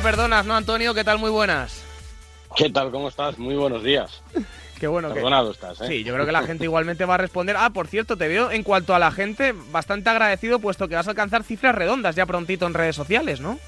Me lo perdonas, ¿no, Antonio? ¿Qué tal? Muy buenas. ¿Qué tal? ¿Cómo estás? Muy buenos días. Qué bueno Perdonado estás, ¿eh? Sí, yo creo que la gente igualmente va a responder. Ah, por cierto, te veo en cuanto a la gente bastante agradecido, puesto que vas a alcanzar cifras redondas ya prontito en redes sociales, ¿no?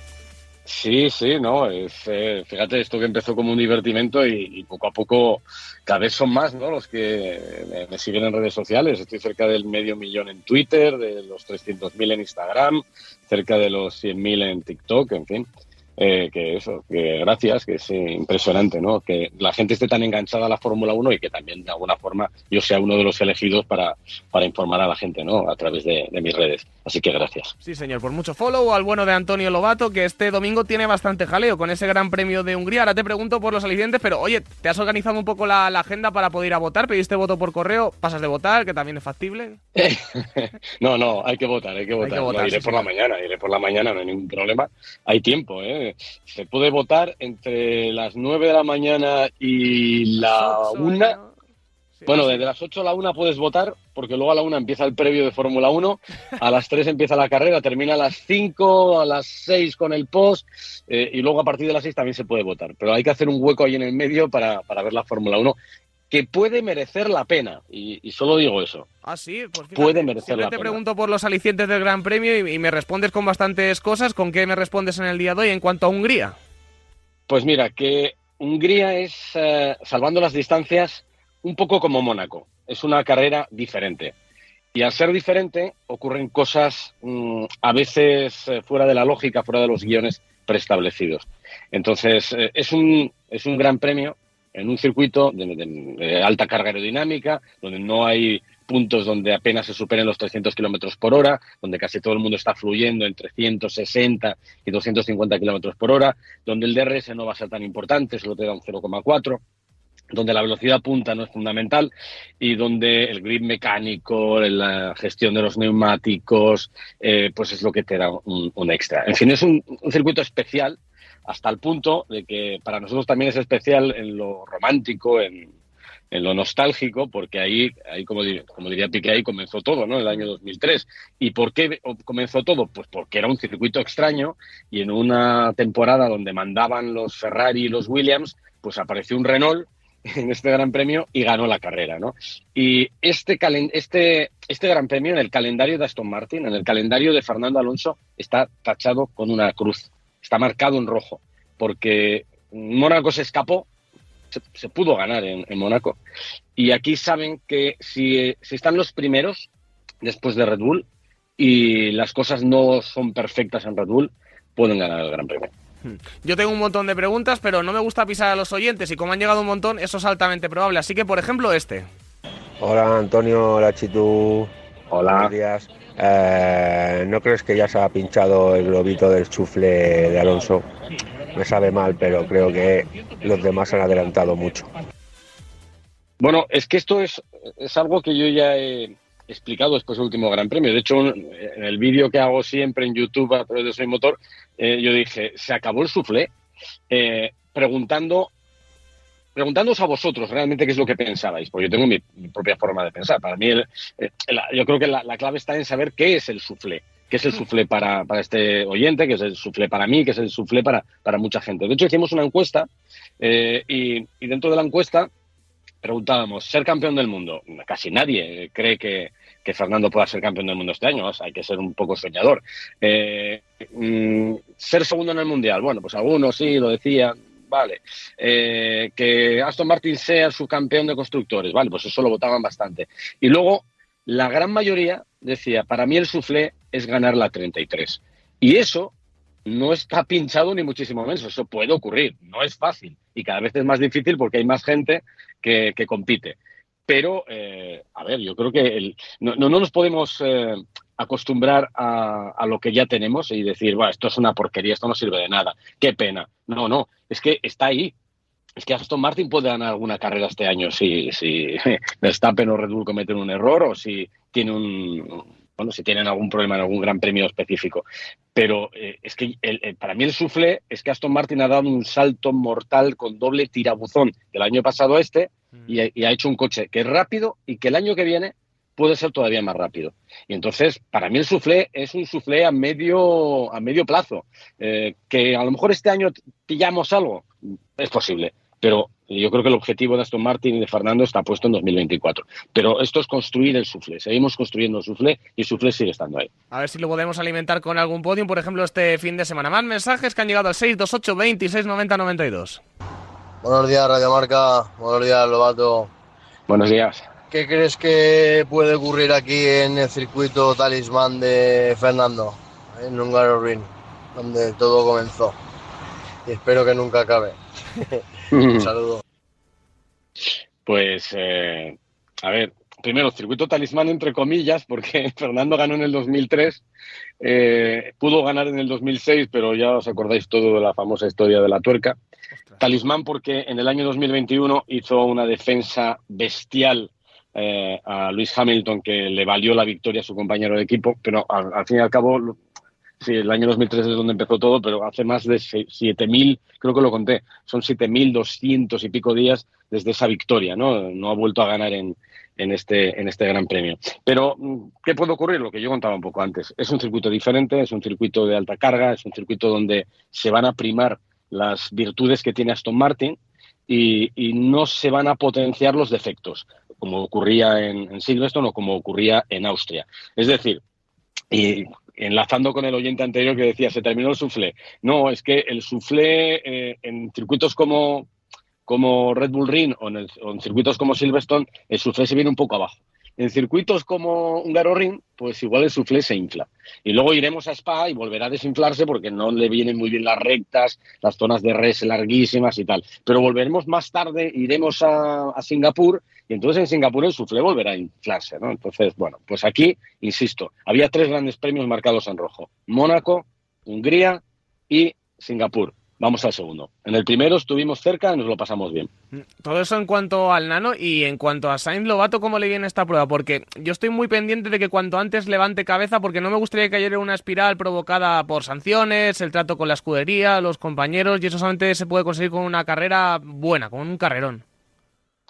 Sí, sí, no, es, eh, fíjate, esto que empezó como un divertimento y, poco a poco cada vez son más ¿no? los que me, siguen en redes sociales. Estoy cerca del medio millón en Twitter, de los 300.000 en Instagram, cerca de los 100.000 en TikTok, en fin. Eh, que eso, que gracias, que es impresionante, ¿no? Que la gente esté tan enganchada a la Fórmula 1 y que también de alguna forma yo sea uno de los elegidos para, para informar a la gente, ¿no? A través de, mis redes. Así que gracias. Sí, señor, por mucho follow al bueno de Antonio Lobato, que este domingo tiene bastante jaleo con ese Gran Premio de Hungría. Ahora te pregunto por los alicientes, pero oye, ¿te has organizado un poco la, agenda para poder ir a votar? ¿Pediste voto por correo? ¿Pasas de votar, que también es factible? no, no, hay que votar, hay que votar. iré por la mañana, iré por la mañana, no hay ningún problema. Hay tiempo, ¿eh? Se puede votar entre las 9 de la mañana y la 1. Bueno, desde las 8 a la 1 puedes votar, porque luego a la 1 empieza el previo de Fórmula 1, a las 3 empieza la carrera, termina a las 5, a las 6 con el post, eh, y luego a partir de las 6 también se puede votar. Pero hay que hacer un hueco ahí en el medio para, para ver la Fórmula 1, que puede merecer la pena, y, solo digo eso. Ah, sí, pues puede merecer la te pregunto por los alicientes del Gran Premio y, me respondes con bastantes cosas. ¿Con qué me respondes en el día de hoy en cuanto a Hungría? Pues mira, que Hungría es, eh, salvando las distancias, un poco como Mónaco. Es una carrera diferente. Y al ser diferente, ocurren cosas mm, a veces eh, fuera de la lógica, fuera de los guiones preestablecidos. Entonces, eh, es, un, es un gran premio en un circuito de, alta carga aerodinámica, donde no hay puntos donde apenas se superen los 300 kilómetros por hora, donde casi todo el mundo está fluyendo entre 160 y 250 kilómetros por hora, donde el DRS no va a ser tan importante, solo te da un 0,4 donde la velocidad punta no es fundamental y donde el grip mecánico, la gestión de los neumáticos, eh, pues es lo que te da un, extra. En fin, es un circuito especial hasta el punto de que para nosotros también es especial en lo romántico, en, lo nostálgico, porque ahí, ahí como, como diría Piqué, ahí comenzó todo, ¿no? En el año 2003. ¿Y por qué comenzó todo? Pues porque era un circuito extraño y en una temporada donde mandaban los Ferrari y los Williams, pues apareció un Renault en este Gran Premio y ganó la carrera, ¿no? Y este, este, este Gran Premio en el calendario de Aston Martin, en el calendario de Fernando Alonso, está tachado con una cruz está marcado en rojo, porque Mónaco se escapó, se, pudo ganar en, Mónaco, y aquí saben que si, están los primeros después de Red Bull y las cosas no son perfectas en Red Bull, pueden ganar el Gran Premio. Hmm. Yo tengo un montón de preguntas, pero no me gusta pisar a los oyentes y como han llegado un montón, eso es altamente probable. Así que, por ejemplo, este. Hola Antonio, hola Chitu. Hola. Buenos días. Eh, ¿No crees que ya se ha pinchado el globito del chufle de Alonso? Me sabe mal, pero creo que los demás han adelantado mucho. Bueno, es que esto es, es algo que yo ya he explicado después del último Gran Premio. De hecho, en el vídeo que hago siempre en YouTube a través de Soy Motor, eh, yo dije, se acabó el suflé, eh, preguntando preguntándoos a vosotros realmente qué es lo que pensabais, porque yo tengo mi, propia forma de pensar. Para mí, eh, yo creo que la, clave está en saber qué es el suflé, qué es el suflé para, este oyente, qué es el suflé para mí, qué es el suflé para, para mucha gente. De hecho, hicimos una encuesta eh, y, dentro de la encuesta preguntábamos, ¿ser campeón del mundo? Casi nadie cree que, Fernando pueda ser campeón del mundo este año, hay que ser un poco soñador. Eh, mm, ¿Ser segundo en el Mundial? Bueno, pues algunos sí lo decían, vale. Eh, que Aston Martin sea su campeón de constructores, vale, pues eso lo votaban bastante. Y luego, la gran mayoría decía, para mí el soufflé es ganar la 33. Y eso no está pinchado ni muchísimo menos, eso puede ocurrir, no es fácil y cada vez es más difícil porque hay más gente que, compite. Pero, eh, a ver, yo creo que no, no, nos podemos eh, acostumbrar a, lo que ya tenemos y decir, bueno, esto es una porquería, esto no sirve de nada, qué pena. No, no, es que está ahí. Es que Aston Martin puede ganar alguna carrera este año si, si Verstappen o Red Bull cometen un error o si tiene un, bueno, si tienen algún problema en algún gran premio específico. Pero eh, es que para mí el sufle es que Aston Martin ha dado un salto mortal con doble tirabuzón del año pasado a este y, y, ha hecho un coche que es rápido y que el año que viene puede ser todavía más rápido. Y entonces, para mí el suflé es un suflé a medio, a medio plazo. Eh, que a lo mejor este año pillamos algo, es posible. Pero yo creo que el objetivo de Aston Martin y de Fernando está puesto en 2024. Pero esto es construir el suflé. Seguimos construyendo el suflé y el suflé sigue estando ahí. A ver si lo podemos alimentar con algún podium, por ejemplo, este fin de semana. Más mensajes que han llegado al 628 26 90 92. Buenos días, Radio Marca. Buenos días, Lobato. Buenos días. ¿Qué crees que puede ocurrir aquí en el circuito talismán de Fernando, en Hungaroring, donde todo comenzó? Y espero que nunca acabe. Un saludo. Pues, eh, a ver, primero, circuito talismán entre comillas, porque Fernando ganó en el 2003, eh, pudo ganar en el 2006, pero ya os acordáis todo de la famosa historia de la tuerca. Talismán porque en el año 2021 hizo una defensa bestial eh, a Luis Hamilton que le valió la victoria a su compañero de equipo, pero al, fin y al cabo, sí, el año 2003 es donde empezó todo, pero hace más de 7.000, creo que lo conté, son 7.200 y pico días desde esa victoria, ¿no? No ha vuelto a ganar en, en este, en este Gran Premio. Pero, ¿qué puede ocurrir? Lo que yo contaba un poco antes. Es un circuito diferente, es un circuito de alta carga, es un circuito donde se van a primar las virtudes que tiene Aston Martin y no se van a potenciar los defectos como ocurría en, Silverstone o como ocurría en Austria. Es decir, y enlazando con el oyente anterior que decía, se terminó el suflé. No, es que el suflé eh, en circuitos como, como Red Bull Ring o en, circuitos como Silverstone, el suflé se viene un poco abajo. En circuitos como un Ring, pues igual el suflé se infla. Y luego iremos a Spa y volverá a desinflarse porque no le vienen muy bien las rectas, las zonas de res larguísimas y tal. Pero volveremos más tarde, iremos a, a Singapur entonces en Singapur el suflé volverá a inflarse. ¿no? Entonces, bueno, pues aquí, insisto, había tres grandes premios marcados en rojo. Mónaco, Hungría y Singapur. Vamos al segundo. En el primero estuvimos cerca y nos lo pasamos bien. Todo eso en cuanto al nano y en cuanto a Sainz Lobato, ¿cómo le viene esta prueba? Porque yo estoy muy pendiente de que cuanto antes levante cabeza, porque no me gustaría que cayera una espiral provocada por sanciones, el trato con la escudería, los compañeros, y eso solamente se puede conseguir con una carrera buena, con un carrerón.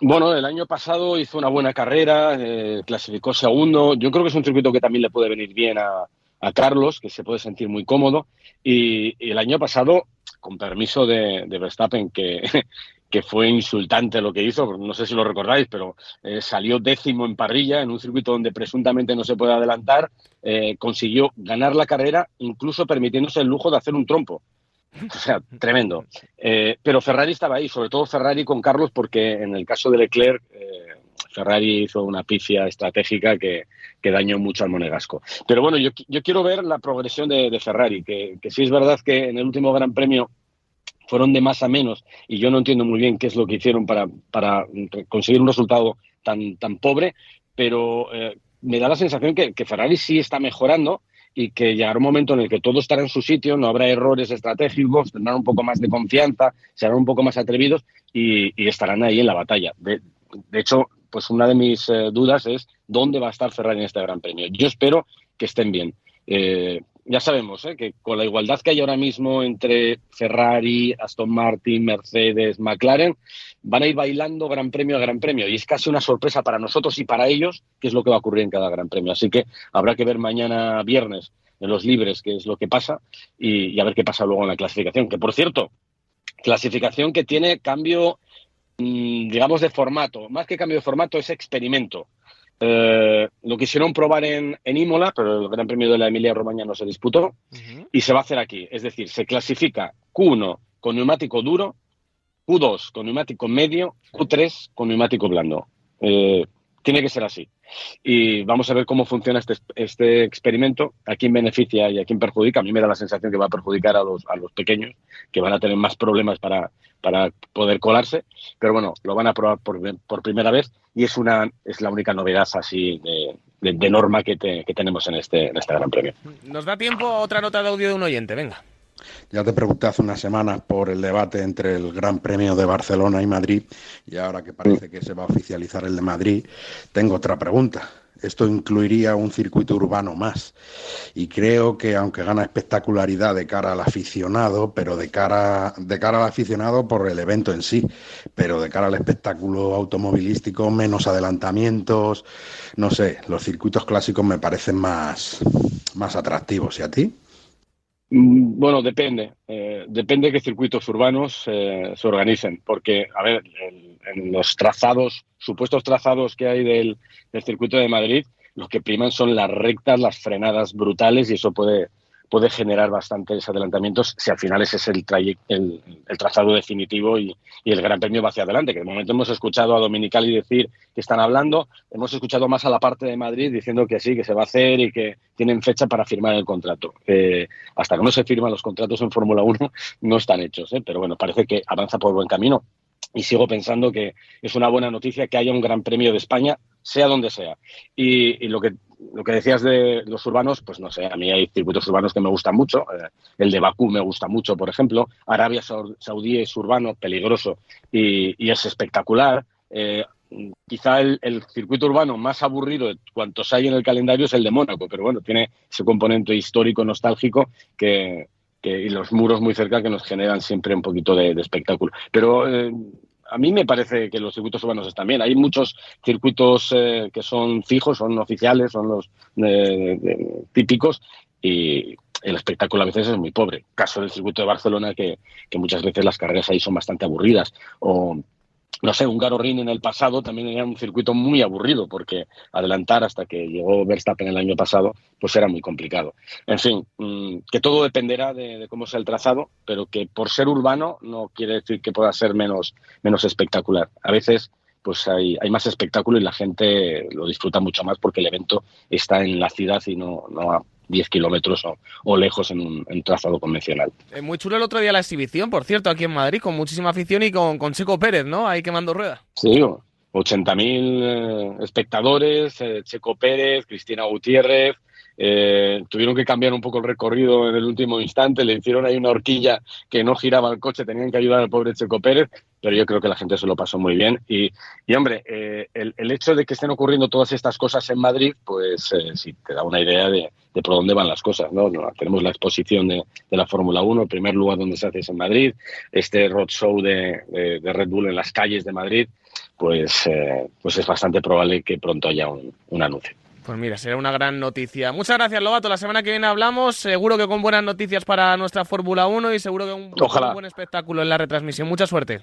Bueno, el año pasado hizo una buena carrera, eh, clasificó segundo. Yo creo que es un circuito que también le puede venir bien a, Carlos, que se puede sentir muy cómodo. Y, el año pasado, con permiso de, Verstappen, que, que, fue insultante lo que hizo, no sé si lo recordáis, pero eh, salió décimo en parrilla en un circuito donde presuntamente no se puede adelantar, eh, consiguió ganar la carrera, incluso permitiéndose el lujo de hacer un trompo. O sea, tremendo. Eh, pero Ferrari estaba ahí, sobre todo Ferrari con Carlos, porque en el caso de Leclerc Ferrari hizo una pifia estratégica que, dañó mucho al monegasco. Pero bueno, yo, quiero ver la progresión de, Ferrari, que, sí es verdad que en el último Gran Premio fueron de más a menos y yo no entiendo muy bien qué es lo que hicieron para, conseguir un resultado tan, tan pobre, pero eh, me da la sensación que, Ferrari sí está mejorando y que llegará un momento en el que todo estará en su sitio, no habrá errores estratégicos, tendrán un poco más de confianza, serán un poco más atrevidos y, estarán ahí en la batalla. de hecho, pues una de mis eh, dudas es dónde va a estar Ferrari en este Gran Premio. Yo espero que estén bien. Eh, ya sabemos eh, que con la igualdad que hay ahora mismo entre Ferrari, Aston Martin, Mercedes, McLaren, van a ir bailando Gran Premio a Gran Premio y es casi una sorpresa para nosotros y para ellos qué es lo que va a ocurrir en cada Gran Premio. Así que habrá que ver mañana viernes en los libres qué es lo que pasa y, y a ver qué pasa luego en la clasificación. Que por cierto, clasificación que tiene cambio Mm, digamos, de formato. Más que cambio de formato, es experimento. Eh, lo quisieron probar en, en, Imola, pero el Gran Premio de la Emilia Romagna no se disputó y se va a hacer aquí. Es decir, se clasifica Q1 con neumático duro, Q2 con neumático medio, Q3 con neumático blando. Eh, tiene que ser así. Y vamos a ver cómo funciona este, este experimento, a quién beneficia y a quién perjudica. A mí me da la sensación que va a perjudicar a los, a los pequeños, que van a tener más problemas para, para poder colarse. Pero bueno, lo van a probar por, por primera vez y es, una, es la única novedad así de, de, norma que, que tenemos en este, en este Gran Premio. Nos da tiempo otra nota de audio de un oyente, venga. Ya te pregunté hace unas semanas por el debate entre el Gran Premio de Barcelona y Madrid y ahora que parece que se va a oficializar el de Madrid, tengo otra pregunta. esto incluiría un circuito urbano más. Y creo que aunque gana espectacularidad de cara al aficionado, pero de cara, de cara al aficionado por el evento en sí, pero de cara al espectáculo automovilístico, menos adelantamientos, no sé, los circuitos clásicos me parecen más, más atractivos. ¿Y a ti? Mm, bueno, depende. Eh, depende de qué circuitos urbanos eh, se organicen. Porque, a ver, en, los trazados, supuestos trazados que hay del, circuito de Madrid, lo que priman son las rectas, las frenadas brutales y eso puede, puede generar bastantes adelantamientos si al final ese es el, el, el trazado definitivo y, el Gran Premio va hacia adelante. Que de momento hemos escuchado a Dominicali decir que están hablando, hemos escuchado más a la parte de Madrid diciendo que sí, que se va a hacer y que tienen fecha para firmar el contrato. Eh, hasta que no se firman los contratos en Fórmula 1 no están hechos, ¿eh? pero bueno, parece que avanza por buen camino y sigo pensando que es una buena noticia que haya un Gran Premio de España, sea donde sea. Y, y lo que lo que decías de los urbanos, pues no sé, a mí hay circuitos urbanos que me gustan mucho. Eh, el de Bakú me gusta mucho, por ejemplo. Arabia Saudí es urbano, peligroso y, y es espectacular. Eh, quizá el, el, circuito urbano más aburrido de cuantos hay en el calendario es el de Mónaco, pero bueno, tiene ese componente histórico, nostálgico que, que, y los muros muy cerca que nos generan siempre un poquito de, de espectáculo. Pero eh, a mí me parece que los circuitos urbanos están bien. Hay muchos circuitos eh, que son fijos, son oficiales, son los eh, eh, típicos y el espectáculo a veces es muy pobre. Caso del circuito de Barcelona que, que muchas veces las carreras ahí son bastante aburridas o no sé, un Ring en el pasado también era un circuito muy aburrido porque adelantar hasta que llegó Verstappen el año pasado pues era muy complicado. En fin, mmm, que todo dependerá de, de, cómo sea el trazado, pero que por ser urbano no quiere decir que pueda ser menos, menos espectacular. A veces pues hay, hay más espectáculo y la gente lo disfruta mucho más porque el evento está en la ciudad y no, no 10 kilómetros o, o, lejos en un en trazado convencional. Eh, muy chulo el otro día la exhibición, por cierto, aquí en Madrid, con muchísima afición y con, con Checo Pérez, ¿no? Ahí quemando rueda. Sí, 80.000 eh, espectadores, eh, Checo Pérez, Cristina Gutiérrez, eh, tuvieron que cambiar un poco el recorrido en el último instante, le hicieron ahí una horquilla que no giraba el coche, tenían que ayudar al pobre Checo Pérez, pero yo creo que la gente se lo pasó muy bien. Y, y hombre, eh, el, hecho de que estén ocurriendo todas estas cosas en Madrid, pues eh, sí, te da una idea de, por dónde van las cosas. ¿no? Tenemos la exposición de, la Fórmula 1, el primer lugar donde se hace es en Madrid, este roadshow de, de, Red Bull en las calles de Madrid, pues, eh, pues es bastante probable que pronto haya un anuncio. Pues mira, será una gran noticia. Muchas gracias, Lobato. La semana que viene hablamos, seguro que con buenas noticias para nuestra Fórmula 1 y seguro que un, un, buen espectáculo en la retransmisión. Mucha suerte.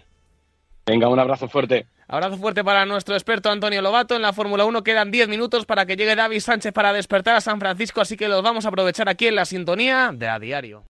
Venga, un abrazo fuerte. Abrazo fuerte para nuestro experto Antonio Lobato. En la Fórmula 1 quedan 10 minutos para que llegue David Sánchez para despertar a San Francisco, así que los vamos a aprovechar aquí en la sintonía de A Diario.